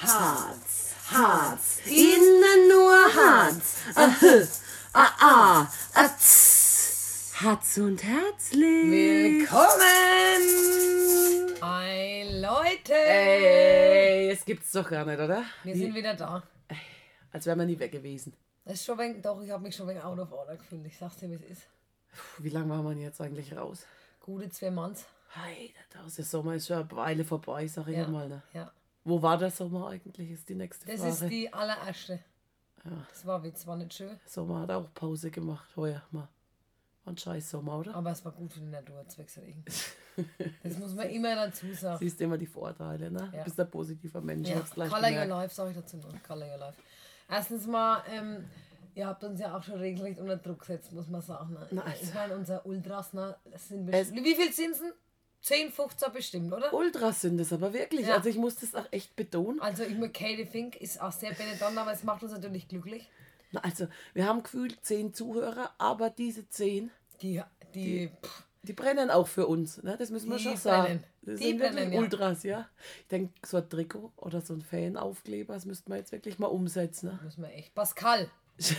Harz, Harz, innen nur Harz. Ahö, ah, ah, atz. Harz und herzlich. Willkommen! Hi Leute! Ey, es gibt's doch gar nicht, oder? Wir sind wieder da. Als wären wir nie weg gewesen. Das ist schon wegen, doch, ich habe mich schon wegen Out of Order gefühlt. Ich sag's dir, wie es ist. Wie lange war man jetzt eigentlich raus? Gute zwei Months. Hey, der Sommer ist schon eine Weile vorbei, sag ich Ja. mal. Ne? ja. Wo war der Sommer eigentlich, ist die nächste Das Frage. ist die allererste. Das war Witz, war nicht schön. Sommer hat auch Pause gemacht, heuer mal. War ein scheiß Sommer, oder? Aber es war gut für die Natur, zwecks Regen. Das muss man immer dazu sagen. Siehst immer die Vorteile, ne? Ja. Du bist ein positiver Mensch. Ja, Color Your gemerkt. Life, sag ich dazu noch. Color Your Life. Erstens mal, ähm, ihr habt uns ja auch schon regelrecht unter Druck gesetzt, muss man sagen. Ne? Na, also. Ich meine, unser Ultras, ne, das sind Es- bestimmt, wie viel sind es? 10, 15 bestimmt, oder? Ultras sind es aber wirklich. Ja. Also ich muss das auch echt betonen. Also ich mit Katie Fink ist auch sehr Benetton, aber es macht uns natürlich glücklich. Na, Also wir haben gefühlt zehn Zuhörer, aber diese zehn, Die, die, pff, die brennen auch für uns. Ne? Das müssen wir Die schon sagen. brennen. Das Die sind brennen, ja. Ultras, ja. Ich denke, so ein Trikot oder so ein Fanaufkleber, das müssten wir jetzt wirklich mal umsetzen. Ne? muss man echt. Pascal.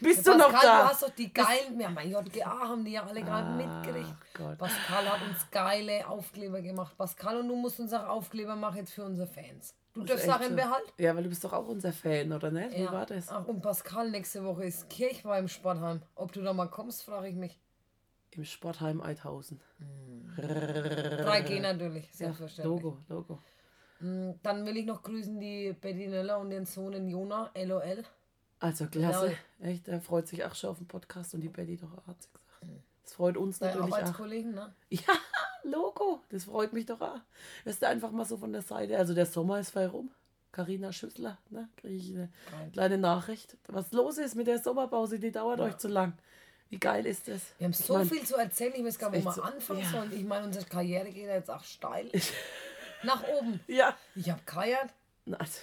Bist du Pascal, noch da? du hast doch die geilen, ja, mein JGA haben die ja alle gerade mitgerichtet. Gott. Pascal hat uns geile Aufkleber gemacht. Pascal und du musst uns auch Aufkleber machen jetzt für unsere Fans. Du darfst Sachen so. behalten. Ja, weil du bist doch auch unser Fan, oder nicht? Wie Ja. war das? Ach, und Pascal, nächste Woche ist Kirchweih im Sportheim. Ob du da mal kommst, frage ich mich. Im Sportheim Eidhausen. 3G natürlich, Ja, selbstverständlich. Logo, Logo. Mm, Dann will ich noch grüßen die Betty Nöller und den Sohn Jona, LOL. Also klasse. Echt, er freut sich auch schon auf den Podcast und die Betty doch auch, hat sie gesagt. Das freut uns Deine natürlich auch. Arbeitskollegen, ne? Ja, Logo, das freut mich doch auch. Weißt du, einfach mal so von der Seite. Also der Sommer ist frei rum. Carina Schüssler, ne? Kriege ich eine Geil. kleine Nachricht. Was los ist mit der Sommerpause, die dauert euch zu lang. Wie geil ist das? Wir haben Ich so mein, viel zu erzählen, ich weiß gar nicht, wo wir anfangen ja. sollen. Ich meine, unsere Karriere geht ja jetzt auch steil. Nach oben. Ja, Ich habe geheiert. na, also,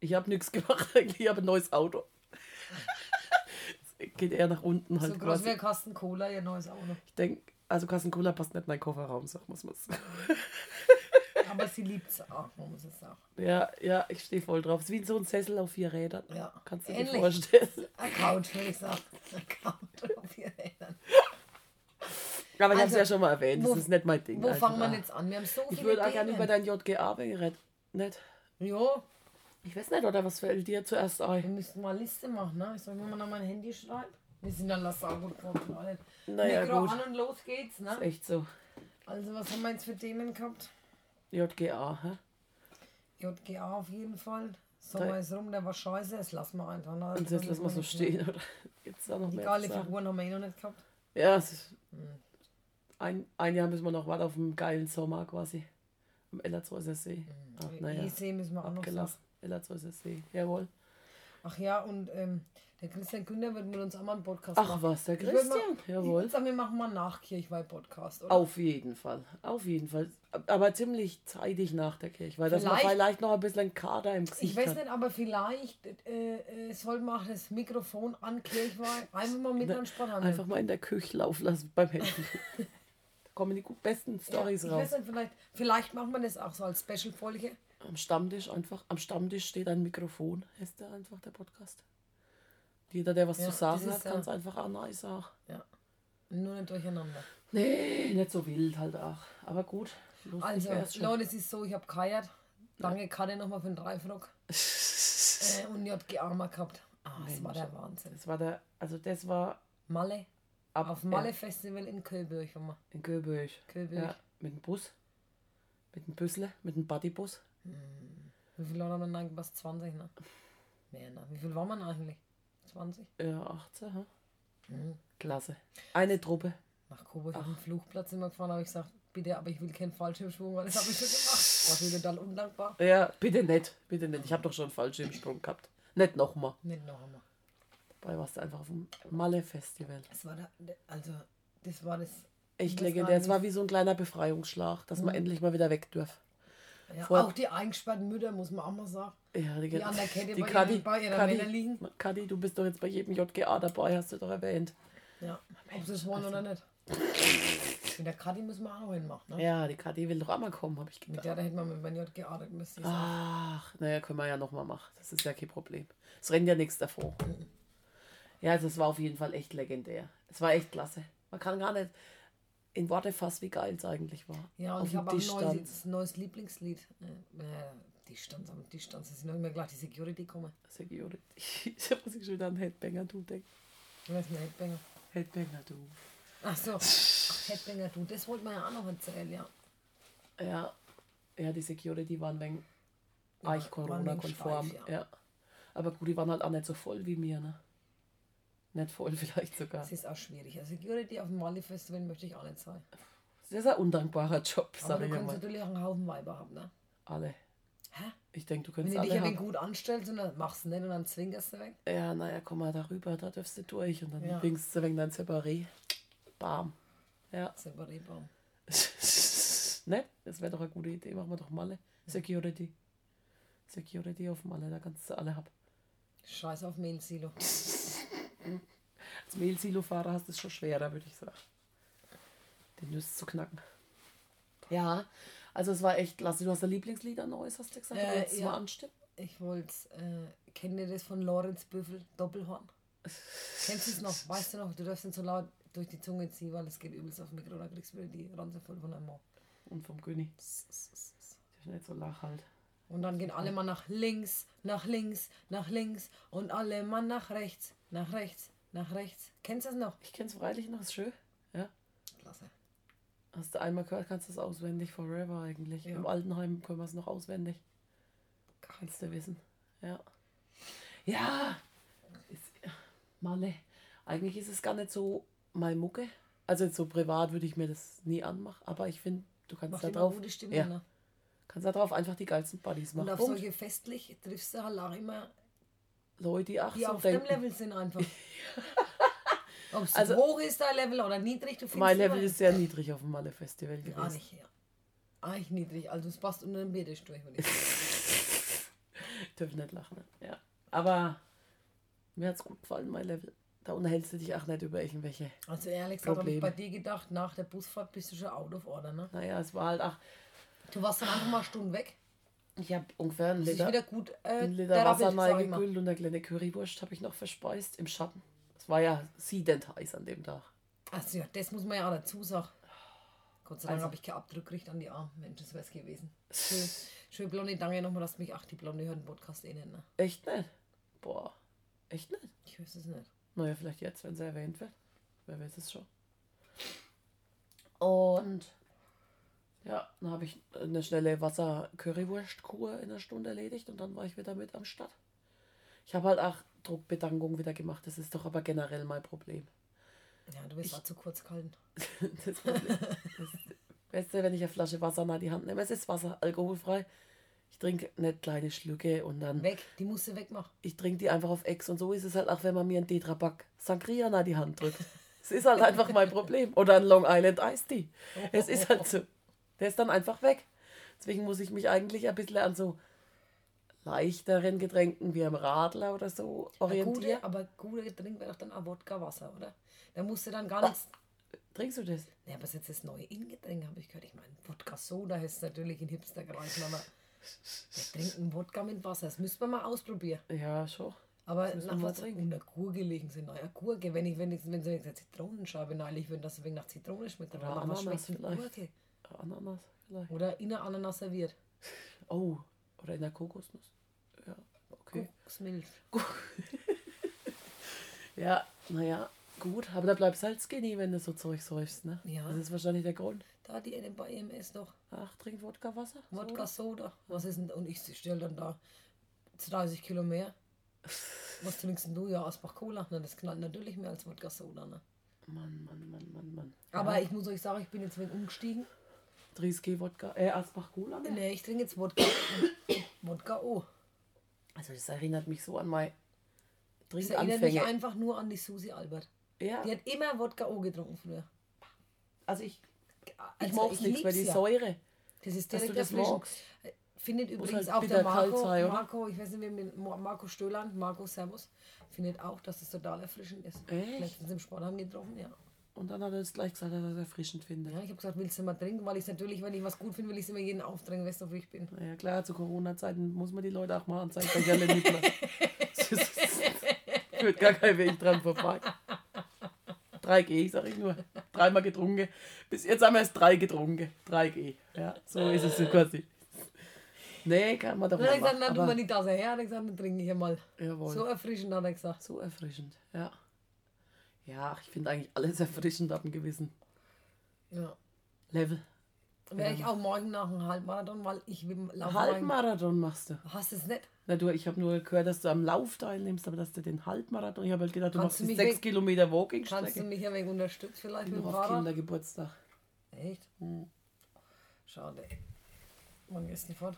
ich habe nichts gemacht. Ich habe ein neues Auto. Es geht eher nach unten halt So groß quasi. wie ein Kasten Cola, ihr neues Auto. Ich denke, also Kassen Cola passt nicht in meinen Kofferraum, sag muss man Aber sie liebt es auch, man muss es sagen. Ja, ja, ich stehe voll drauf. Es ist wie so ein Sessel auf vier Rädern. Ja. Kannst du dir Ähnlich. vorstellen. Ein Couch, würde ich sagen. Ein Couch auf vier Rädern. Aber ich habe es Also, ja schon mal erwähnt, wo- das ist nicht mein Ding. Wo einfach. fangen wir jetzt an? Wir haben so viele Ich würde auch gerne über dein JGA reden. Nicht? Jo, Ich weiß nicht, oder was fällt dir zuerst wir ein? müssen mal eine Liste machen, ne? Ich soll mir mal noch mein Handy schreiben. Wir sind dann lass auch gut vorbereitet. Naja, Mikro gut. an und los geht's, ne? Echt so. Also, was haben wir jetzt für Themen gehabt? JGA, hä? JGA auf jeden Fall. Sommer ist rum, der war scheiße, das lassen wir einfach. Ne? Und jetzt lassen wir so stehen, oder? Gibt's da noch mehr Egal? Figuren haben wir eh noch nicht gehabt. Ja, es ist ein, ein Jahr müssen wir noch warten auf einen geilen Sommer quasi. Am Ellerzhäuser See. Ach, naja, EC müssen wir auch noch sagen. Ellerzhäuser See, jawohl. Ach ja, und ähm, der Christian Günther wird mit uns auch mal einen Podcast Ach machen. was, der Ich Christian, mal, Ich jawohl. würde sagen, wir machen mal nach Kirchweih-Podcast, oder? Auf jeden Fall, auf jeden Fall. Aber ziemlich zeitig nach der Kirche, weil das man Vielleicht- noch ein bisschen einen Kader im Gesicht Ich weiß nicht, aber vielleicht äh, äh, sollten wir auch das Mikrofon an Kirchweih einfach mal mit an Sport haben. Einfach mal in der Küche laufen lassen beim Helfen. da kommen die besten ja, Stories ich raus. weiß nicht, vielleicht, vielleicht machen wir das auch so als Special-Folge. Am Stammtisch einfach, am Stammtisch steht ein Mikrofon, heißt der einfach der Podcast. Jeder, der was Ja, zu sagen hat, ist, kann es ja- einfach auch nice sagen. Ja. Nur nicht durcheinander. Nee, nicht so wild halt auch. Aber gut. Also. Leute, es ist so, ich habe geheiert. Danke, Katte, nochmal für den Dreifrock. äh, und JGA mal gehabt. Ah, das war der Wahnsinn. Das war der, also das war Malle. ab Auf Malle Festival in Köbürg. in Köböch. Köbürg. Ja, mit dem Bus. Mit dem Büssle, mit dem Buddybus. Wie viele Leute haben wir eigentlich? Was? 20, ne? Mehr, ne? Wie viel waren wir denn eigentlich? 20? Ja, 18, ha? Mhm. Klasse. Eine Truppe. Nach Coburg auf dem Flugplatz immer gefahren, habe ich gesagt, bitte, aber ich will keinen Fallschirmschwung, weil das habe ich schon gemacht. War schon total undankbar. Ja, bitte nicht. Bitte nicht. Ich habe doch schon einen Fallschirmsprung gehabt. Nicht nochmal. Nicht noch einmal. Dabei warst du einfach auf dem Malle-Festival. Das war da, also, das war das. Echt das legendär. Es war war wie so ein kleiner Befreiungsschlag, dass man endlich mal wieder weg dürfen. Ja, auch die eingesperrten Mütter, muss man auch mal sagen. Ja, die, Die an der Kette die bei Kadi, ihren- bei ihrer Kadi, Männer liegen. Kadi, du bist doch jetzt bei jedem JGA dabei, hast du doch erwähnt. Ja, ob sie es wollen oder nicht. Mit der Kathi müssen wir auch noch hinmachen. Ne? Ja, die Kathi will doch auch mal kommen, habe ich Mit gedacht. der, da hätten wir mit meinem J gearbeitet müssen. Ach, naja, können wir ja nochmal machen. Das ist ja kein Problem. Es rennt ja nichts davor. Ja, also es war auf jeden Fall echt legendär. Es war echt klasse. Man kann gar nicht in Worte fassen, wie geil es eigentlich war. Ja, und Auf ich habe auch ein Tisch neues, neues Lieblingslied. Äh, äh, die Stanz, am die Stanz. Es noch immer gleich die Security kommen. Security. Ich habe sich schon wieder an Headbanger Du denken. Wer ist ein Headbanger? Headbanger Du. Ach so. Ach, Headbanger, du. Das wollte man ja auch noch erzählen, ja. Ja. Ja, die Security waren wegen Ja, eigentlich Corona-konform. Ja. ja. Aber gut, die waren halt auch nicht so voll wie mir, ne? Nicht voll vielleicht sogar. Das ist auch schwierig. Also Security auf dem Mali-Festival möchte ich auch nicht sein. Das ist ein undankbarer Job, sag du ich kannst mal. natürlich auch einen Haufen Weiber haben, ne? Alle. Hä? Ich denke, du Wenn könntest du dich haben. gut anstellst und dann machst du nicht und dann zwingerst du weg. Ja, naja, komm mal darüber, da dürfst du durch und dann Ja. winkst du wegen dein Separé. Bam. Ja. Separierbaum. ne? Das wäre doch eine gute Idee. Machen wir doch Malle. Security. Security auf Malle, da kannst du alle haben. Scheiß auf Mehlsilo. Als Mehlsilo-Fahrer hast du es schon schwerer, würde ich sagen. Den Nüsse zu knacken. Ja, also es war echt klasse. Du hast ein Lieblingslied an Neues, hast du gesagt? Äh, jetzt ja. mal anstimmen? Ich wollte, äh, kennt ihr das von Lorenz Büffel, Doppelhorn? Kennst du es noch? Weißt du noch? Du darfst nicht so laut durch die Zunge ziehen, weil es geht übelst auf Mikro, da kriegst du wieder die Ranze voll von einem Mann. Und vom König. Das ist nicht so lach halt. Und dann gehen alle mal nach links, nach links, nach links und alle mal nach rechts, nach rechts, nach rechts. Kennst du das noch? Ich kenne es freilich noch, ist schön. Ja. Klasse. Hast du einmal gehört, kannst du es auswendig forever eigentlich. Ja. Im Altenheim können wir es noch auswendig. Kannst du wissen. Ja. Ja. Ist, Malle. Eigentlich ist es gar nicht so meine Mucke. Also so privat würde ich mir das nie anmachen. Aber ich finde, du kannst Macht da drauf. gute Stimme, ja, ne? Kannst da drauf einfach die geilsten Buddies Und machen. auf Punkt. solche festlich triffst du halt auch immer, Leute, die die so auf dem denken. Level sind einfach. Ob es Also- hoch ist, dein Level, oder niedrig, du findest Mein Level ist sehr niedrig auf dem Malle Festival Gar gewesen. nicht, ja. Eigentlich niedrig, also es passt unter den Betisch durch. Dürfen nicht lachen. ne? Ja. Aber mir hat es gut gefallen, mein Level. Da unterhältst du dich auch nicht über irgendwelche. Also ehrlich gesagt, habe ich bei dir gedacht, nach der Busfahrt bist du schon out of order, ne? Naja, es war halt auch. Du warst dann einfach mal Stunden weg. Ich habe ungefähr einen Liter, wieder gut äh, einen Liter Wasser reingekühlt und eine kleine Currywurst habe ich noch verspeist im Schatten. Es war ja siedend heiß an dem Tag. Also ja, das muss man ja auch dazu sagen. Gott sei Dank Also- habe ich keinen Abdruck gekriegt an die Arme. Mensch, das wäre es gewesen. Schön, schön Blondie, danke nochmal, dass mich, ach, die Blonde hört den Podcast eh nicht, ne? Echt nicht? Boah, echt nicht? Ich weiß es nicht. Naja, vielleicht jetzt, wenn sie erwähnt wird. Wer weiß es schon. Und ja, dann habe ich eine schnelle Wasser-Currywurst-Kur in einer Stunde erledigt und dann war ich wieder mit am Start. Ich habe halt auch Druckbedankung wieder gemacht. Das ist doch aber generell mein Problem. Ja, du bist auch zu kurz gehalten. Das, Problem, das Beste, wenn ich eine Flasche Wasser in die Hand nehme, es ist Wasser, alkoholfrei. Ich trinke nicht kleine Schlücke und dann Weg, die musst du wegmachen. ich trinke die einfach auf Ex und so ist es halt auch, wenn man mir einen Tetrapack Sangria in die Hand drückt. Es ist halt einfach mein Problem. Oder ein Long Island Iced Tea. Es ist halt so. Der ist dann einfach weg. Deswegen muss ich mich eigentlich ein bisschen an so leichteren Getränken wie am Radler oder so orientieren. Gute, aber gute Getränk wäre doch dann auch Wodka-Wasser, oder? Da musst du dann gar nichts. Trinkst du das? Ja, aber das ist jetzt das neue In-Getränk, habe ich gehört. Ich meine, Wodka-Soda heißt natürlich in Hipster-Kreisen, aber wir trinken Wodka mit Wasser. Das müsste man mal ausprobieren. Ja, schon. Aber müssen nach wir was unter Gurke legen sind. Naja, Gurke, wenn ich, wenn ich, wenn so eine Zitronenscheibe neilig würde, dass es wegen nach Zitrone schmeckt, dann was Ananas schmeckt. Gurke? Ananas vielleicht. Oder in einer Ananas serviert. Oh, oder in der Kokosnuss. Ja, okay. Kokosmilch. Ja, naja, gut. Aber da bleibst halt skinny, wenn du so Zeug säufst, ne? Ja. Das ist wahrscheinlich der Grund. Da die bei EMS doch. Ach, trink Wodka Wasser? Wodka Soda. Was ist denn? Und ich stelle dann da 30 Kilo mehr. Was trinkst denn du? Ja, Asbach Cola. Na, das knallt natürlich mehr als Wodka Soda. Ne? Mann, Mann, Mann, Mann, Mann. Aber ich muss euch sagen, ich bin jetzt wegen umgestiegen. Triski Wodka, äh, Asbach Cola. Ne? Nee, ich trinke jetzt Wodka. Wodka O. Also das erinnert mich so an mein Das erinnert mich Trinkanfänge. einfach nur an die Susi Albert. Ja, Die hat immer Wodka O getrunken früher. also ich, ich Also mag's nicht, weil die ja. Säure, Das ist dass du direkt das erfrischend. magst. Findet übrigens halt auch der Marco, sein, oder? Marco, ich weiß nicht, wer mit Mo- Marco Stöland, Marco Servus, findet auch, dass es total erfrischend ist. Echt? Letztens im Sportheim getroffen, ja. Und dann hat er es gleich gesagt, dass er es erfrischend findet. Ja, ich habe gesagt, willst du mal trinken? Weil ich natürlich, wenn ich was gut finde, will ich es immer jeden aufdrängen, weißt du, wo ich bin. Naja, klar, zu Corona-Zeiten muss man die Leute auch mal an seinen Becherle mitmachen. Führt gar kein Weg dran vorbei. 3G, sag ich nur. Dreimal getrunken. Bis jetzt haben wir erst drei getrunken. 3G. Ja, so ist es so quasi. Nee, kann man doch Dann hat er gesagt, dann tu mal die Tasse her. Hat er gesagt, dann trinke ich mal. Jawohl. So erfrischend hat er gesagt. So erfrischend, ja. Ja, ich finde eigentlich alles erfrischend ab einem gewissen Ja. Level. Werde ich auch morgen nach einem Halbmarathon, weil ich will laufen. Halbmarathon machst du. Hast du es nicht? Na du, ich habe nur gehört, dass du am Lauf teilnimmst, aber dass du den Halbmarathon, ich habe halt gedacht, du Kannst machst du die mich sechs weg- Kilometer Kannst du mich ein wenig unterstützen vielleicht mit dem auf Fahrrad? Kindergeburtstag. Echt? Hm. Schade. Wann gehst du fort?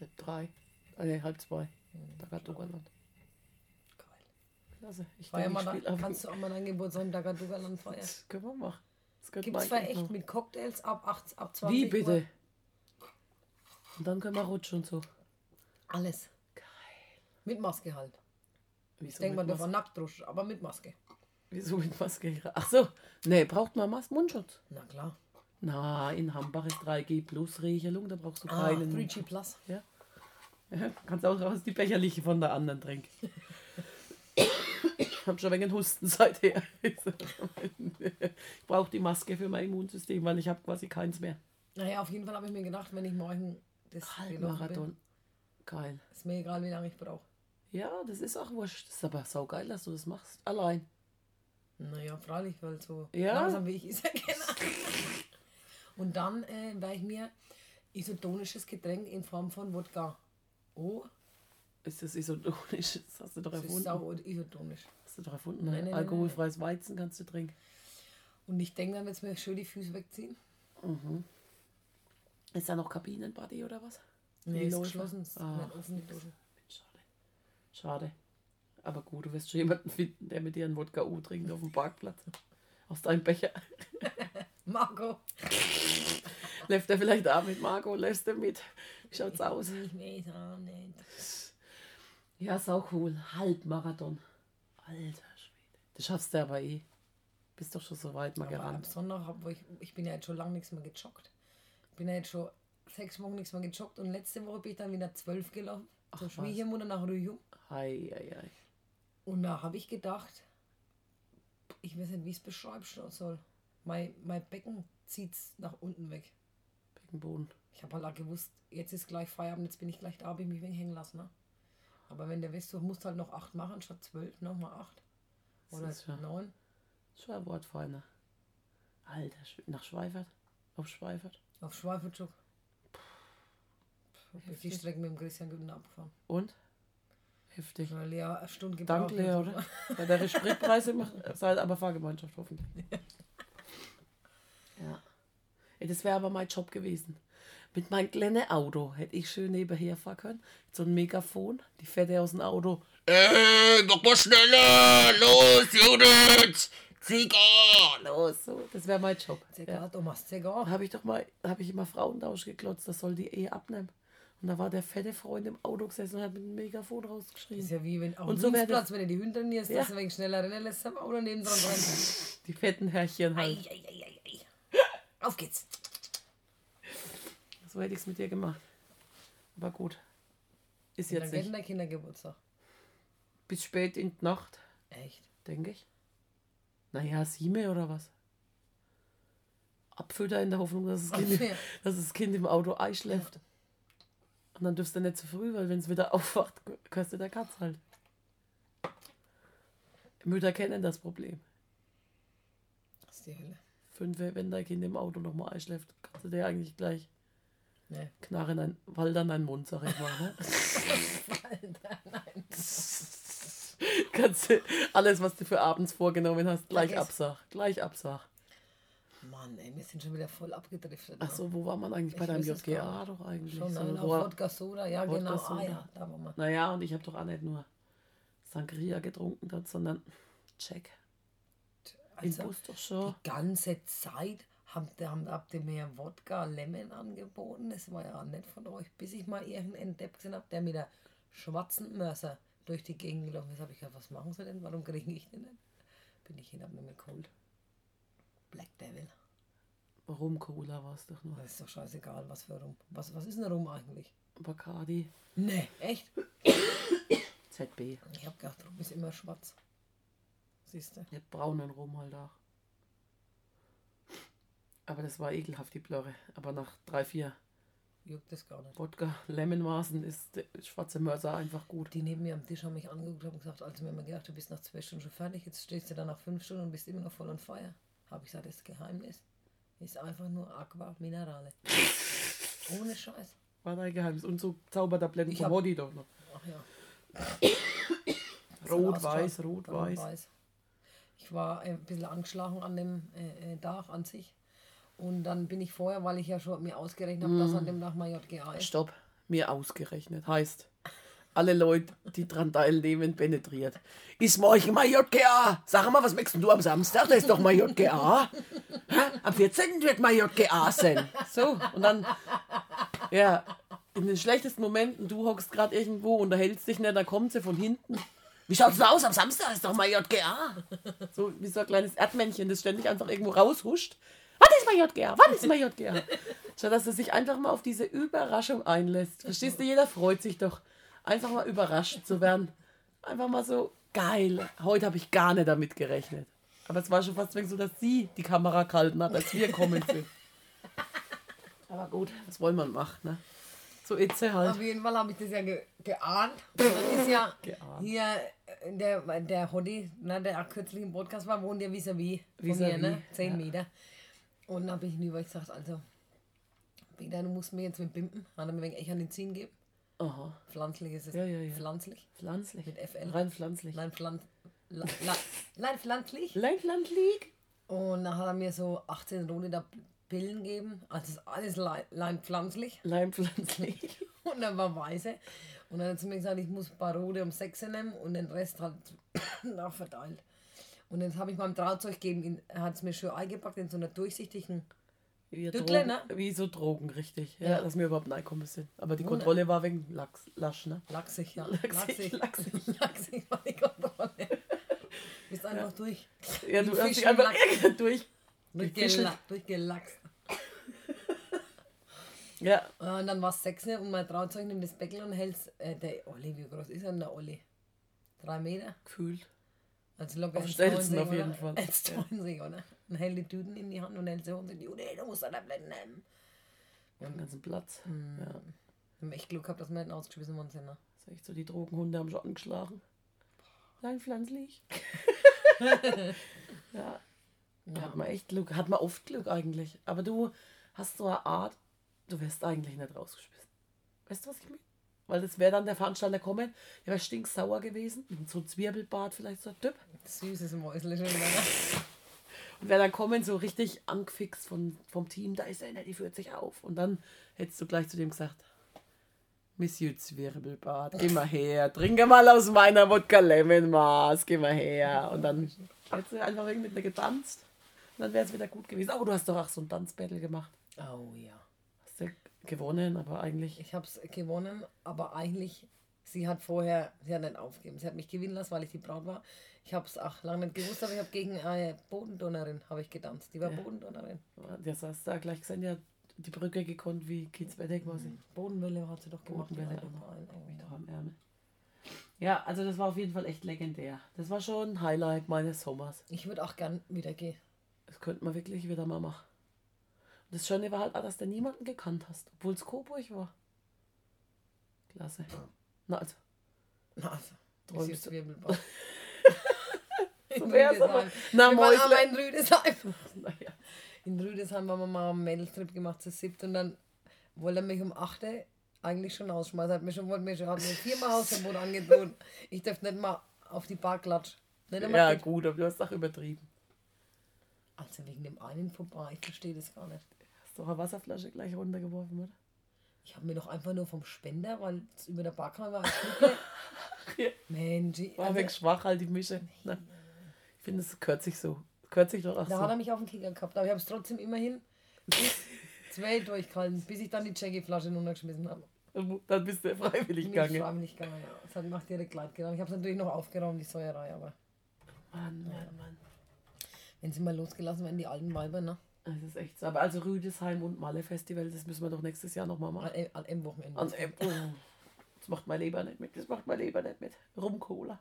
Halb drei. Ah, nee, halb zwei. Hm, Da geht Oberland. Geil. Klasse. Ich Feier mal ab. kannst du auch mal deinen Geburtstag im Dagadugaland feiern? Das können wir machen. Gibt es zwar echt machen. mit Cocktails ab, 8, ab 20 Wie Uhr. bitte? Und dann können wir rutschen und so. Alles. Mit Maske halt. Wieso Ich denke, darf auch nackt duschen, aber mit Maske. Wieso mit Maske? Ach so. Nee, braucht man Mas Mundschutz? Na klar. Na, in Hambach ist 3G plus Regelung, da brauchst du Ah, keinen. 3G Plus. Ja. ja. Kannst auch raus die Becherliche von der anderen trinken. Ich habe schon wegen Husten seither. Ich brauche die Maske für mein Immunsystem, weil ich habe quasi keins mehr. Naja, auf jeden Fall habe ich mir gedacht, wenn ich morgen das Halbmarathon. Geil. ist mir egal, wie lange ich brauche. Ja, das ist auch wurscht. Das ist aber saugeil, dass du das machst. Allein. Naja, freilich, weil so Ja. langsam wie ich ist ja keiner. Und dann äh, werde ich mir isotonisches Getränk in Form von Wodka. Oh, Ist das isotonisch? Das hast du doch das ist erfunden. sau isotonisch. Hast du doch erfunden. Nein, ne? nein, nein, Alkoholfreies Weizen kannst du trinken. Und ich denke, dann wird es mir schön die Füße wegziehen. Ist da noch Kabinenparty oder was? Nee, ist geschlossen. Ist Dusche. Schade. Schade. Aber gut, du wirst schon jemanden finden, der mit dir einen Wodka U trinkt auf dem Parkplatz. Aus deinem Becher. Marco. Läuft er vielleicht auch mit Marco? Läufst du mit? Wie schaut's aus? Ich weiß auch nicht. Ja, sau cool. Halbmarathon. Alter Schwede. Das schaffst du aber eh. Bist doch schon so weit mal Aber ab gerannt. Sonntag, hab, wo ich, ich bin ja jetzt schon lange nichts mehr gejoggt. Ich bin ja jetzt schon sechs Wochen nichts mehr gejoggt und letzte Woche bin ich dann wieder zwölf gelaufen. Zur was. Schwiegermutter nach Rüjum. Hei, hei, hei. Und da habe ich gedacht, ich weiß nicht, wie ich es beschreiben soll. Mein, mein Becken zieht es nach unten weg. Beckenboden. Ich habe halt auch gewusst, jetzt ist gleich Feierabend, jetzt bin ich gleich da, habe ich mich wegen hängen lassen. Ne? Aber wenn der weißt, du musst halt noch acht machen, statt zwölf, nochmal acht. Oder ja- neun. Schon ein Wort feiner. Alter, nach Schweifert? Auf Schweifert? Auf Schweifelzug. Ich bin die Strecke mit dem Christian Günther abgefahren. Und? Heftig. Weil Lea eine Stunde gebraucht Dank, Lea, oder? Weil der Spritpreise macht, seid aber Fahrgemeinschaft hoffentlich. Ja. Ey, Das wäre aber mein Job gewesen. Mit meinem kleinen Auto hätte ich schön nebenher fahren können. So ein Megafon, die fährt aus dem Auto. Ey, mach mal schneller! Los, Judith! Ziga! Los, so. Das wäre mein Job. Zegar, Ja. Thomas Zegar. Da habe ich doch mal, habe ich immer Frauentausch geklotzt, das soll die eh abnehmen. Und da war der fette Freund im Auto gesessen und hat mit dem Megafon Das rausgeschrien. ist ja wie wenn auf Und dem so Dienstplatz, wenn du die Hunde trainierst, Ja. dass du wegen schneller rennen lässt, am Auto neben dran rein. Die fetten Herrchen halt. ei, ei, ei, ei. Auf geht's. So hätte ich es mit dir gemacht. Aber gut. Ist Dann jetzt nicht. der Kindergeburtstag. Bis spät in die Nacht, Echt? denke ich. Naja, sieben oder was? Abfütter in der Hoffnung, dass das, kind, Ja. dass das Kind im Auto einschläft. Und dann dürfst du nicht zu früh, weil wenn es wieder aufwacht, kostet der Katz halt. Mütter kennen das Problem. Das ist die Hölle. Fünf, wenn dein Kind im Auto nochmal einschläft, kannst du dir eigentlich gleich Nee. knarren ein Wald an deinen Mund, sag ich mal. Ne? kannst du alles, was du für abends vorgenommen hast, gleich Vergiss. absag. Gleich absag. Mann, ey, wir sind schon wieder voll abgedriftet. Ach so, wo war man eigentlich bei deinem JGA doch eigentlich? Schon so, nein, auf Wodka Soda, ja Wodka genau. Ah Soda. ja, da war man. naja, und ich habe doch auch nicht nur Sangria getrunken dort, sondern Check. Im Also, Bus doch schon. die ganze Zeit habt ihr, habt, ihr mir Wodka Lemon angeboten. Das war ja nett von euch, bis ich mal irgendeinen Depp gesehen habe, der mit der schwarzen Mörser durch die Gegend gelaufen ist. Habe ich gedacht, was machen sie denn? Warum kriege ich den nicht? Bin ich hin, hab mir mal geholt. Black Devil. Rum-Cola war es doch nur. Das ist doch scheißegal, was für Rum. Was, was ist denn Rum eigentlich? Bacardi. Nee, echt? ZB. Ich hab gedacht, Rum ist immer schwarz. Siehst du? Der braunen Rum halt auch. Aber das war ekelhaft, die Blöre. Aber nach drei, vier Juckt das gar nicht. Wodka, Lemonmaßen ist schwarze Mörser einfach gut. Die neben mir am Tisch haben mich angeguckt und gesagt, als mir immer gedacht, du bist nach zwei Stunden schon fertig, jetzt stehst du da nach fünf Stunden und bist immer noch voll on fire. Habe ich gesagt, das Geheimnis ist einfach nur Aqua Minerale. Ohne Scheiß. War dein Geheimnis. Und so Zaubertabletten vom Modi doch noch. Ach ja. Rot, weiß, rot, weiß. Ich war ein bisschen angeschlagen an dem äh, äh, Tag an sich. Und dann bin ich vorher, weil ich ja schon mir ausgerechnet habe, dass an dem Tag mein JGA ist. Stopp. Mir ausgerechnet. Heißt, alle Leute, die dran teilnehmen, penetriert. Ist morgen mal JGA? Sag mal, was möchtest du am Samstag? Da ist doch mal JGA. Am 14. wird mal JGA sein. So, und dann, ja, in den schlechtesten Momenten, du hockst gerade irgendwo, unterhältst dich nicht, dann kommt sie von hinten. Wie schaut's denn aus? Am Samstag ist doch mal JGA. So wie so ein kleines Erdmännchen, das ständig einfach irgendwo raushuscht. Wann ist mal JGA? Wann ist mal JGA? Statt dass er sich einfach mal auf diese Überraschung einlässt. Verstehst du, jeder freut sich doch, einfach mal überrascht zu werden. Einfach mal so, geil. Heute habe ich gar nicht damit gerechnet. Aber es war schon fast so, dass sie die Kamera gehalten hat, als wir kommen sind. Aber gut, was wollen wir machen, ne? So ist sie halt. Auf jeden Fall habe ich das ja ge geahnt. Dann ist ja Geahnt. hier äh, der, der Hoddy, ne, der kürzlich im Podcast war, wohnt ja vis-à-vis von mir, Vis-à-vis, ne? Zehn ja. Meter. Und dann habe ich hinüber gesagt, also, Peter, du musst mir jetzt mit Bimpen, hat er mir wegen an den Zehen geben. Aha, Pflanzlich ist es. Ja, ja, ja. Pflanzlich. pflanzlich. Mit FL. Rein pflanzlich. Nein, pflanz la, la, nein, pflanzlich. Nein, pflanzlich. Und dann hat er mir so 18 rote da Pillen gegeben. Also ist alles lein, lein pflanzlich. Nein, pflanzlich. Und dann war weiße. Und dann hat sie mir gesagt, ich muss ein paar rote um 6 nehmen und den Rest halt nachverteilt. Und dann habe ich meinem Trauzeug gegeben, er hat es mir schön eingepackt in so einer durchsichtigen. Wie, Dückle, Drogen, ne? wie so Drogen, richtig. Ja, Ja. dass wir überhaupt reinkommen sind. Aber die. Kontrolle war wegen Lachs, Lasch, ne? Lachsig, ja. Lachsig, lachsig. Lachsig war die Kontrolle. Bist einfach durch. Ja, du hast dich einfach durch. Durchgela durchgelachst. Ja, Und dann war es 6 und mein Trauzeug nimmt das Beckel und hält äh, der Olli, wie groß ist denn der Olli? Drei Meter? gefühlt. Also locker Am 1,90 schnellsten auf oder? jeden Fall. 1,90 oder? Und hält die Tüten in die Hand und hält sie hoch und sagt, Jude, du musst da Tabletten nehmen. Wir haben den ganzen Platz. Mhm. Ja. Wir haben echt Glück gehabt, dass wir nicht ausgeschmissen worden sind. Ne? Das ist echt so, die Drogenhunde haben schon angeschlagen. Nein, pflanzlich. ja. Hat man echt Glück. Hat man oft Glück eigentlich. Aber du hast so eine Art, du wärst eigentlich nicht rausgeschmissen. Weißt du, was ich meine? Weil das wäre dann der Veranstalter kommen, der wäre stinksauer gewesen, mit so einem Zwirbelbart vielleicht so ein Typ. Süßes Mäusle schon. Ne? Und wäre dann kommen, so richtig angefixt von, vom Team, da ist einer, die führt sich auf. Und dann hättest du gleich zu dem gesagt, Monsieur Zwirbelbart, geh mal her, trinke mal aus meiner Wodka Lemon Maß, geh mal her. Und dann hättest du einfach irgendwie mit mir getanzt. Und dann wäre es wieder gut gewesen. Oh, du hast doch auch so ein Tanzbattle gemacht. Oh ja. Gewonnen, aber eigentlich. Ich habe es gewonnen, aber eigentlich, sie hat vorher, sie hat nicht aufgegeben. Sie hat mich gewinnen lassen, weil ich die Braut war. Ich habe es auch lange nicht gewusst, aber ich habe gegen eine Bodendonnerin habe ich getanzt. Die war Bodendonnerin. Der saß da gleich gesehen, ja, die Brücke gekonnt wie Kitzbette quasi. Bodenwelle hat sie doch gemacht. Bodenwelle, die am Ärmel. Ja, also das war auf jeden Fall echt legendär. Das war schon ein Highlight meines Sommers. Ich würde auch gern wieder gehen. Das könnte man wirklich wieder mal machen. Das Schöne war halt auch, dass du niemanden gekannt hast, obwohl es Coburg war. Klasse. Na also, Also, Träumst du? jetzt Wirbelball. so wär's aber. Na, Wir waren aber in Rüdesheim. Naja. In Rüdesheim haben wir mal einen Mädelstrip gemacht zu siebt und dann wollte er mich um 8 Uhr eigentlich schon ausschmeißen. Hat mir schon, wollte mir schon, hat mir viermal Hausverbot angedroht. Ich darf nicht mal auf die Bar klatschen. Ja, gut, aber du hast auch übertrieben. Also wegen dem einen vorbei, ich verstehe das gar nicht. Hast doch eine Wasserflasche gleich runtergeworfen, oder? Ich habe mir doch einfach nur vom Spender, weil es über der kam, war. Ja. Mensch, War also, weg schwach halt die Mische. Na, ich finde, es gehört sich so. Gehört sich doch auch da hat er so. mich auf den Kicker gehabt, aber ich habe es trotzdem immerhin bis zwei durchgehalten, bis ich dann die Jackie-Flasche runtergeschmissen habe. Dann bist du freiwillig Bin ich gegangen. freiwillig gegangen, ja. Das hat macht direkt leid getan. Ich habe es natürlich noch aufgeräumt, die Säuerei, aber Mann, Mann, Mann. Wenn sie mal losgelassen werden, die alten Weiber, ne? Das ist echt so. Aber also Rüdesheim und Malle Festival, das müssen wir doch nächstes Jahr nochmal machen. An, an einem Wochenende. An, äh, oh, das macht mein Leber nicht mit. Das macht mein Leber nicht mit. Rum-Cola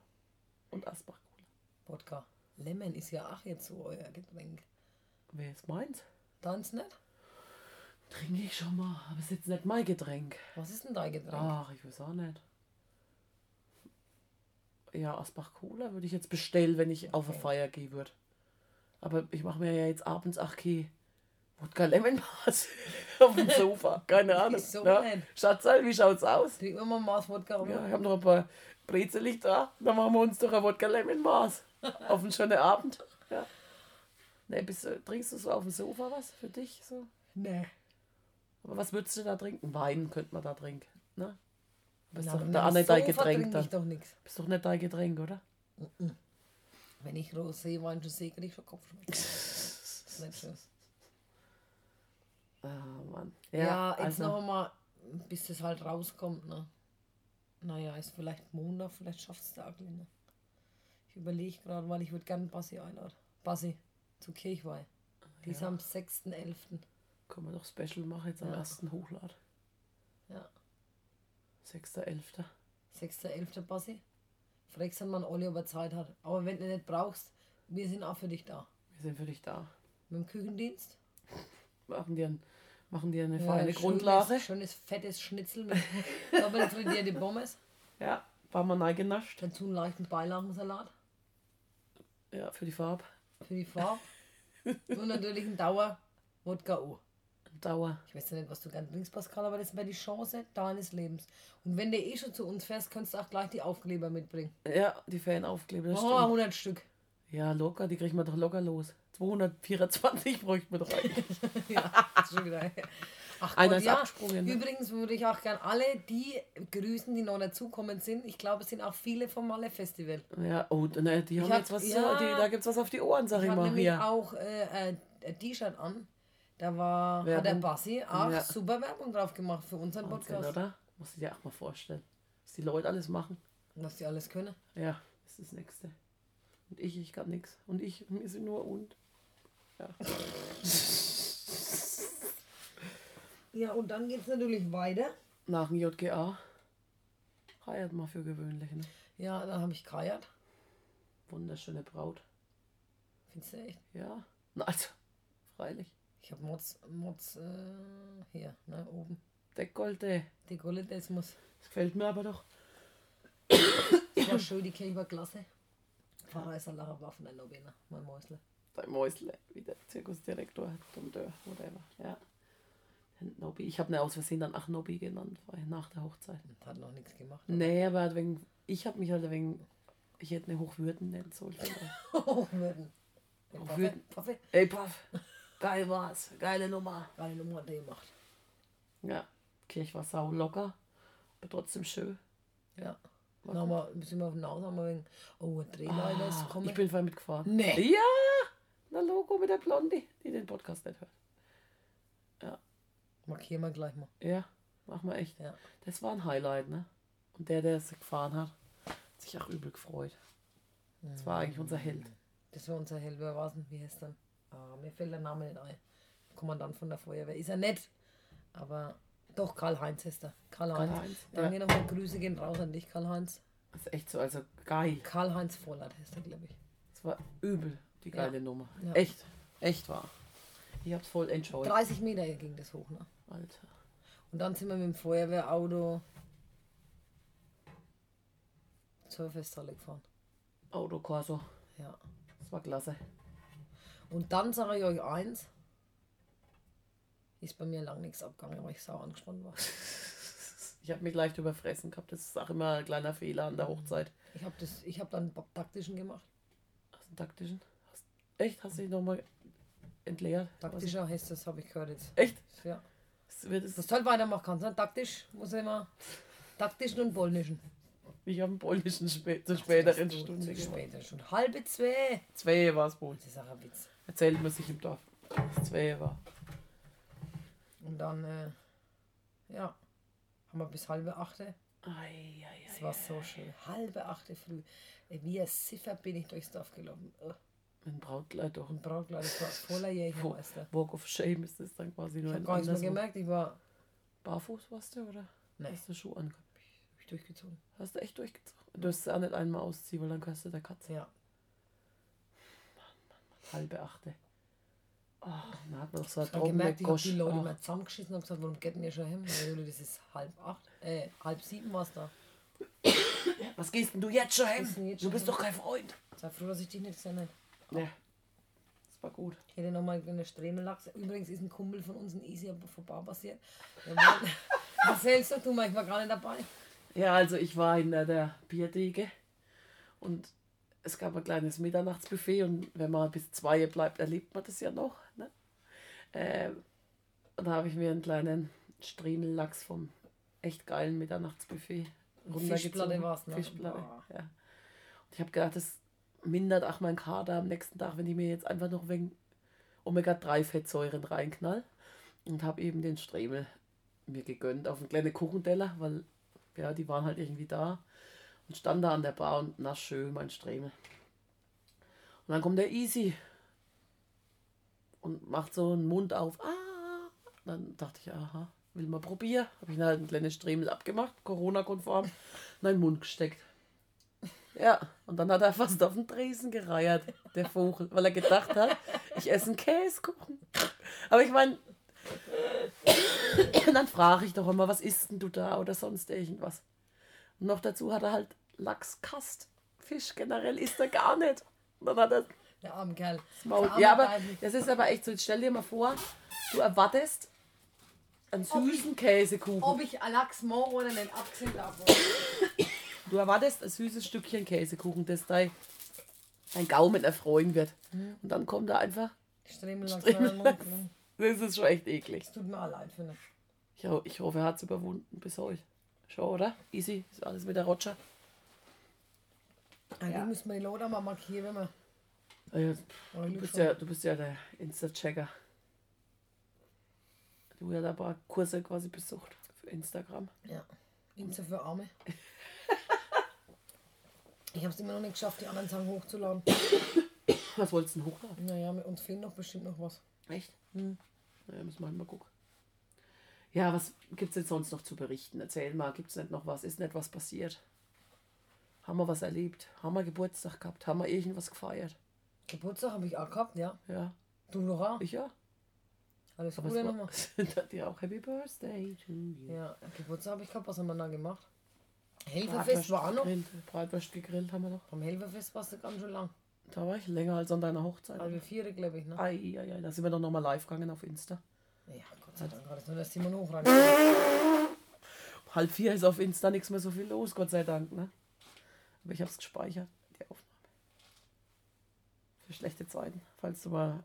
und Asbach-Cola. Wodka. Lemon ist ja auch jetzt so euer Getränk. Wer ist meins? Deins nicht? Trinke ich schon mal, aber es ist jetzt nicht mein Getränk. Was ist denn dein Getränk? Ach, ich weiß auch nicht. Ja, Asbach Cola würde ich jetzt bestellen, wenn ich auf eine Feier gehen würde. Aber ich mache mir ja jetzt abends auch kein Wodka Lemon Maß auf dem Sofa. Keine Ahnung. Ja. nicht? Schatzal, wie schaut's aus? Trinken wir mal Maß Wodka. oder? Ja, ich habe noch ein paar Brezelig da. Dann machen wir uns doch ein Wodka Lemon Maß. auf einen schönen Abend. Ja. Nee, bist, trinkst du so auf dem Sofa was für dich? So? Nee. Aber was würdest du da trinken? Wein könnte man da trinken. Ne? Aber ist Na, doch da auch nicht dein Getränk dann. ich doch nichts. Bist doch nicht dein Getränk, oder? Wenn ich Roséwein schon sehe, kriege ich schon Kopfschmerzen. Ist nicht schön. Ah, Mann. Ja, jetzt also, noch einmal, bis das halt rauskommt, ne? Naja, ist vielleicht Montag, vielleicht schafft es der Agli, ne? Ich überlege gerade, weil ich würde gerne Bassi einladen. Bassi, zu Kirchweih. Die ist Ja. am 6.11. Können wir doch Special machen jetzt am Ja. ersten Hochlad. Ja, 6.11. 6.11. Bassi. Fragst dann mal Olli, ob er Zeit hat. Aber wenn du nicht brauchst, wir sind auch für dich da. Wir sind für dich da. Mit dem Küchendienst. Machen dir, ein, machen dir eine Ja, feine schönes- Grundlage. Schönes, fettes Schnitzel mit doppelt frittierte Pommes. Ja, war mal reingenascht. Dazu einen leichten Beilagensalat. Ja, für die Farbe. für die Farbe. und natürlich ein Dauer Wodka O. Dauer. Ich weiß ja nicht, was du gern trinkst, Pascal, aber das wäre die Chance deines Lebens. Und wenn du eh schon zu uns fährst, kannst du auch gleich die Aufkleber mitbringen. Ja, die Fanaufkleber. Das Oh, stimmt. 100 Stück. Ja, locker, die kriegen wir doch locker los. 224 bräuchten wir doch eigentlich. ja, schon wieder. Ach Einer Gott, ist ja. abgesprungen, ne? Übrigens würde ich auch gern alle die grüßen, die noch dazukommen sind. Ich glaube, es sind auch viele vom Malle Festival. Ja, oh, ne, die haben hab- jetzt was, ja. die, da gibt's was auf die Ohren, sag Ich ich habe mal. nämlich Hier. auch äh, äh, ein T-Shirt an. Da war hat der. Bassi auch Ja. super Werbung drauf gemacht für unseren Wahnsinn, Podcast. oder? Musst du dir auch mal vorstellen. Was die Leute alles machen. Was die alles können. Ja, das ist das Nächste. Und ich, ich kann nichts. Und ich, mir sind nur und. Ja. Ja, und dann geht es natürlich weiter. Nach dem JGA. Heiert mal für gewöhnlich, ne? Ja, dann habe ich geheiert. Wunderschöne Braut. Findest du echt? Ja. Na, also, freilich. Ich habe Mods, Mods äh, hier, ne, oben. Die Golle, das muss. Das gefällt mir aber doch. Das war schön, die Kirche war klasse. Pfarrer ist ein lacher Waffen, ein Nobiner, mein Mäusle. Dein Mäusle, wie der Zirkusdirektor, Domdeur, whatever. Ja. Nobby. Ich habe ne aus Versehen dann ach Nobby genannt, nach der Hochzeit. Hat noch nichts gemacht. Nee, aber wegen, ich habe mich halt wegen, ich hätte eine Hochwürden nennen sollen. Hochwürden. Hochwürden. Ey, Puff, geil war's, geile Nummer. Geile Nummer hat der gemacht. Ja, Kirch war sau locker, aber trotzdem schön. Ja. Dann haben wir, sind wir auf dem Haus, haben wir wegen, oh, ein Drehleiter ist Ah, gekommen. ich bin vorhin mitgefahren. Nee. Ja, na Logo mit der Blondie, die den Podcast nicht hört. Markieren wir gleich mal. Ja, machen wir echt. Ja. Das war ein Highlight, ne? Und der, der es gefahren hat, hat sich auch übel gefreut. Das war eigentlich unser Held. Das war unser Held. Wer war denn? Wie heißt dann? Ah, mir fällt der Name nicht ein. Kommandant von der Feuerwehr. Ist er nett. Aber doch, Karl-Heinz ist er. Karl-Heinz. Karl-Heinz, Danke nochmal. Grüße gehen raus an dich, Karl-Heinz. Das ist echt so, also geil. Karl-Heinz Vollert heißt er, glaube ich. Das war übel, die geile Nummer. Ja. Echt, echt wahr. Ich hab's voll enjoyed. 30 Meter ging das hoch, ne? Alter. Und dann sind wir mit dem Feuerwehrauto zur Festhalle gefahren. Autokorso. Ja. Das war klasse. Und dann sage ich euch eins. Ist bei mir lang nichts abgegangen, weil ich sau angespannt war. Ich habe mich leicht überfressen gehabt. Das ist auch immer ein kleiner Fehler an der Hochzeit. Ich habe das, ich habe dann einen taktischen gemacht. Hast du einen taktischen? Hast, echt? Hast du dich nochmal entleert? Taktischer heißt das, habe ich gehört jetzt. Echt? Ja. Das wird halt weitermachen kannst, ne? Taktisch muss ich immer. Taktischen und polnischen. ich habe einen polnischen spä zur späteren Stunde später schon. Halbe zwei. Zwei war es wohl. Das ist auch ein Witz. Erzählt man sich im Dorf. dass Zwei war. Und dann, äh, ja, haben wir bis halbe achte. Ei. war so schön. Halbe achte früh. Ey, Wie ein Siffer bin ich durchs Dorf gelaufen. Äh, Ein Brautkleid doch. Ein Brautkleid, das war voller Jägermeister. Walk of Shame ist das dann quasi nur Ich ein habe gar nichts mehr gemerkt, ich war. Barfuß warst du, oder? Nee, Hast du Schuh angehabt? hab ich durchgezogen. Hast du echt durchgezogen? Du hast es auch nicht einmal ausziehen, weil dann gehörst du der Katze. Ja. Halbe Achte. Oh, dann hat man doch so Ich habe gemerkt, ich habe die Leute Ach, mal zusammengeschissen und gesagt, warum geht denn ihr schon hin? Das ist halb acht, äh, halb sieben war es da. Was gehst denn du jetzt schon jetzt Du bist heim? doch kein Freund. Sei froh, dass ich dich nicht gesehen habe. Ja. Das war gut. Ich hätte nochmal eine Stremellachs. Übrigens ist ein Kumpel von uns ein Easy vorbei passiert. Wollte- Erzählst du, du mal, ich war gar nicht dabei. Ja, also ich war in der, der Biertheke und es gab ein kleines Mitternachtsbuffet und wenn man bis zwei bleibt, erlebt man das ja noch. Ne? Ähm, und da habe ich mir einen kleinen Striemellachs vom echt geilen Mitternachtsbuffet runtergezogen. Fischplatte war's, ne? Fischplatte, Boah. ja. Und ich habe gedacht, das mindert auch mein Kater am nächsten Tag, wenn ich mir jetzt einfach noch wegen Omega-3-Fettsäuren reinknall. Und habe eben den Stremel mir gegönnt auf einen kleinen Kuchenteller, weil ja, die waren halt irgendwie da und stand da an der Bar und na schön, mein Stremel. Und dann kommt der Easy und macht so einen Mund auf. Ah! Dann dachte ich, aha, will mal probieren. Habe ich dann halt ein kleines Stremel abgemacht, Corona-konform, in den Mund gesteckt. Ja, und dann hat er fast auf den Tresen gereiert, der Vogel, weil er gedacht hat, ich esse einen Käsekuchen. Aber ich meine, dann frage ich doch immer, was isst denn du da oder sonst irgendwas. Und noch dazu hat er halt Lachskast. Fisch generell isst er gar nicht. Und dann hat er Der arme Kerl. das Maul. Ja, aber das ist aber echt so. Jetzt stell dir mal vor, du erwartest einen Ob süßen Käsekuchen. Ob ich Lachs mache oder nicht, abgesehen davon. Du erwartest ein süßes Stückchen Käsekuchen, das dein, dein Gaumen erfreuen wird. Mhm. Und dann kommt da einfach, Stremellachs. Stremellachs. Stremellachs. das ist schon echt eklig. Es tut mir leid, finde ich. Ich hoffe, er hat es überwunden bis heute. Schon, oder? Easy, ist alles mit der Roger. Eigentlich Ja. müssen wir die Leute mal markieren, wenn wir. Ah ja, Oh, Du bist ja, du bist ja der Insta-Checker. Du ja da ein paar Kurse quasi besucht für Instagram. Ja. Insta für Arme. Ich habe es immer noch nicht geschafft, die anderen Sachen hochzuladen. Was wolltest du denn hochladen? Naja, mit uns fehlt noch bestimmt noch was. Echt? Hm. Naja, müssen wir halt mal gucken. Ja, was gibt es denn sonst noch zu berichten? Erzähl mal, gibt es nicht noch was? Ist nicht was passiert? Haben wir was erlebt? Haben wir Geburtstag gehabt? Haben wir irgendwas gefeiert? Geburtstag habe ich auch gehabt, ja. Ja, Du doch auch. ich ja. Alles Aber Gute nochmal. sind dir auch Happy Birthday to you. Ja, Geburtstag habe ich gehabt. Was haben wir da gemacht? Helferfest war auch noch. gegrillt, Bratwurst gegrillt haben wir noch. Beim Helferfest warst du ganz schön lang. Da war ich länger als an deiner Hochzeit. Halbe vier, glaube ich, ne? Ei, ei, ei, da sind wir doch nochmal live gegangen auf Insta. Ja, Gott sei Dank. Alles nur, dass Simon hochrein. Halb vier ist auf Insta nichts mehr so viel los, Gott sei Dank, ne? Aber ich habe es gespeichert, die Aufnahme. Für schlechte Zeiten, falls du mal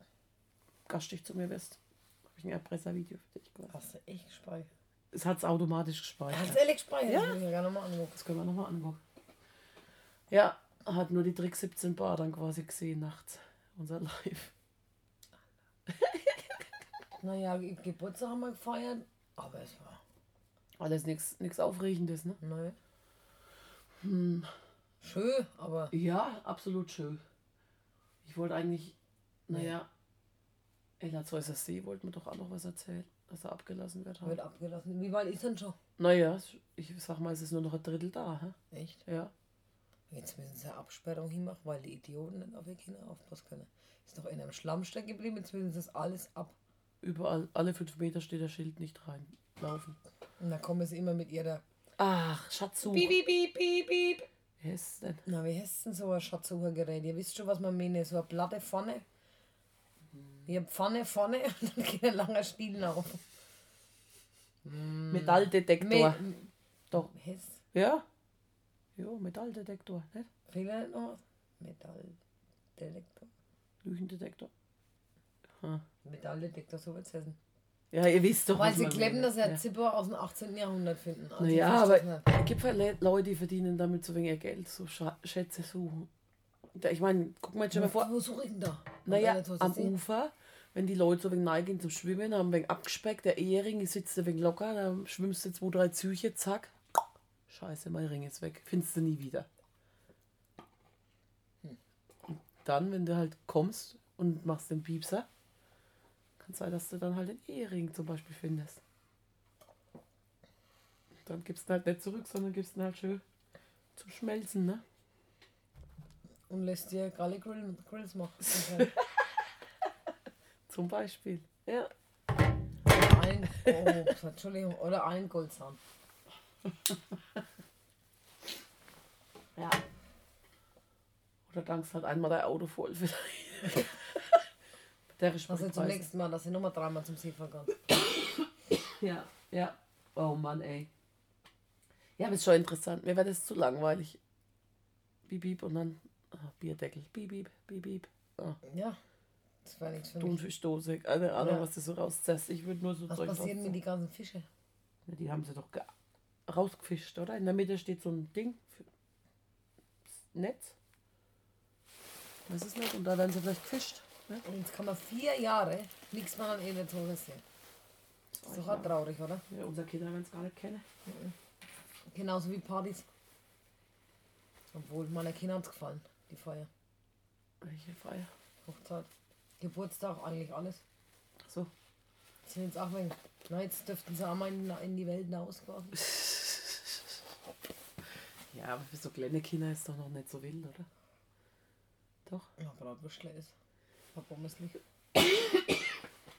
gastig zu mir bist. Habe ich ein Erpresservideo für dich gemacht. Hast du echt gespeichert? Es hat es automatisch Hast gespeichert. du ehrlich gespeichert? Ja. Das will ich mir gerne mal angucken. Das können wir nochmal angucken. Ja, hat nur die Trick 17 Bar dann quasi gesehen nachts. Unser Live. Naja, Ge- Geburtstag haben wir gefeiert. Aber es war. Alles nichts Aufregendes, ne? Nein. Hm. Schön, aber. Ja, absolut schön. Ich wollte eigentlich, naja, Ella Zeusser See wollte mir doch auch noch was erzählen, dass er abgelassen wird. Wird abgelassen. Wie weit ist denn schon? Naja, ich sag mal, es ist nur noch ein Drittel da. Hä? Echt? Ja. Jetzt müssen sie eine Absperrung hinmachen, weil die Idioten nicht auf ihre Kinder aufpassen können. Ist doch in einem Schlamm stecken geblieben, jetzt müssen sie das alles ab. Überall, alle fünf Meter steht das Schild nicht reinlaufen. Und dann kommen sie immer mit ihrer. Ach, Schatzsuch. Piep, piep, piep, piep, piep. Wer ist denn? Na, wie heißt denn so ein Schatzsuchergerät? Ihr wisst schon, was man meine. So eine Platte vorne. Wie eine Pfanne vorne und dann geht ein langer Stiel auf. Metalldetektor. Me- Doch. Hess. Ja? Jo, Metalldetektor, nicht? Fehlt da nicht noch was? Metalldetektor. Lügendetektor. Metalldetektor, so wird's heißen. Ja, ihr wisst doch, Weil was sie kleben, dass sie ein ja. Zipper aus dem 18. Jahrhundert finden. Also Naja, aber es gibt halt Le- Leute, die verdienen damit so wenig Geld, so Schätze suchen. Da- Ich meine, guck mal jetzt schon mal vor, Wo suche ich denn da? naja, was am. Ufer, wenn die Leute so wenig neigen zum Schwimmen, haben wenig abgespeckt, der Ehering sitzt ein wenig locker, dann schwimmst du zwei, drei Züche, zack. Scheiße, mein Ring ist weg. Findest du nie wieder. Und dann, wenn du halt kommst und machst den Piepser, kann sein, dass du dann halt den Ehering zum Beispiel findest. Dann gibst du ihn halt nicht zurück, sondern gibst ihn halt schön zum Schmelzen, ne? Und lässt dir Garlic Grill, Grills machen. Zum Beispiel. Ja. ein, oh, Entschuldigung, oder ein Goldzahn. Ja. Oder dankst halt einmal dein Auto voll vielleicht. Der ist Also zum nächsten Mal, dass ich nochmal dreimal zum See fahren kann. Ja, ja. Oh Mann, ey. Ja, aber ist schon interessant. Mir wäre das zu langweilig. Bieb, bieb und dann ah, Bierdeckel. Bieb, bieb, bieb, bieb. Ah, Ja, das wäre nichts für mich. Thunfischdose. Keine Ahnung, Ja. was du so rauszerst. Ich würde nur so Was Zeug passiert mit die ganzen Fische? Ja, Die haben sie doch ge- rausgefischt, oder? In der Mitte steht so ein Ding. Netz. Das ist nicht. Und da werden sie vielleicht gefischt. Ne? Und jetzt kann man vier Jahre nichts mehr an ihnen sehen. Das ist doch auch traurig, oder? Ja, unsere Kinder werden es gar nicht kennen. Genauso wie Partys. Obwohl, meiner Kinder hat es gefallen, die Feier. Welche Feier? Hochzeit. Geburtstag, eigentlich alles. Ach so. Sind jetzt auch wegen. Na, jetzt dürften sie auch mal in, in die Welt hinausgehen. Ja, aber für so kleine Kinder ist doch noch nicht so wild, oder? Doch. Ja, Bratwürstle ist. Verbommeslich.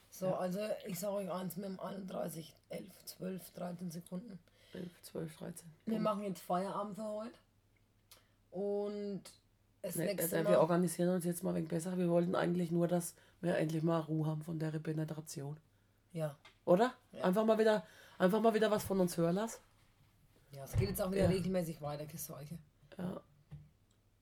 So, also ich sage euch eins mit dem 31, 11, 12, 13 Sekunden. 11, 12, 13. Wir machen jetzt Feierabend für heute. Und das Ne, nächste äh, Mal. wir organisieren uns jetzt mal wegen besser. Wir wollten eigentlich nur, dass wir endlich mal Ruhe haben von der Repenetration. Ja. Oder? Ja. Einfach mal wieder, einfach mal wieder was von uns hören lassen. ja, es geht jetzt auch wieder Ja. regelmäßig weiter, Geseuche. Ja.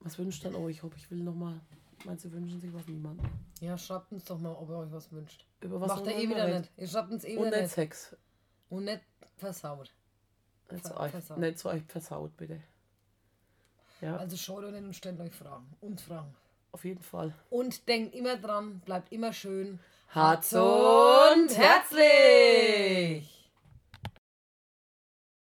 Was wünscht dann euch? Ob ich will noch mal. Meinst du, wünschen sich was niemand? Ja, schreibt uns doch mal, ob ihr euch was wünscht. Über was Macht ihr eh wieder reden? nicht. Ihr schreibt uns eh Und wieder nicht nicht. Sex. Und nicht versaut. Nicht Ver- euch, versaut. nicht so euch versaut, bitte. Ja, Also schaut euch und stellt euch Fragen. Und Fragen. auf jeden Fall. Und denkt immer dran, bleibt immer schön. Harz und herzlich!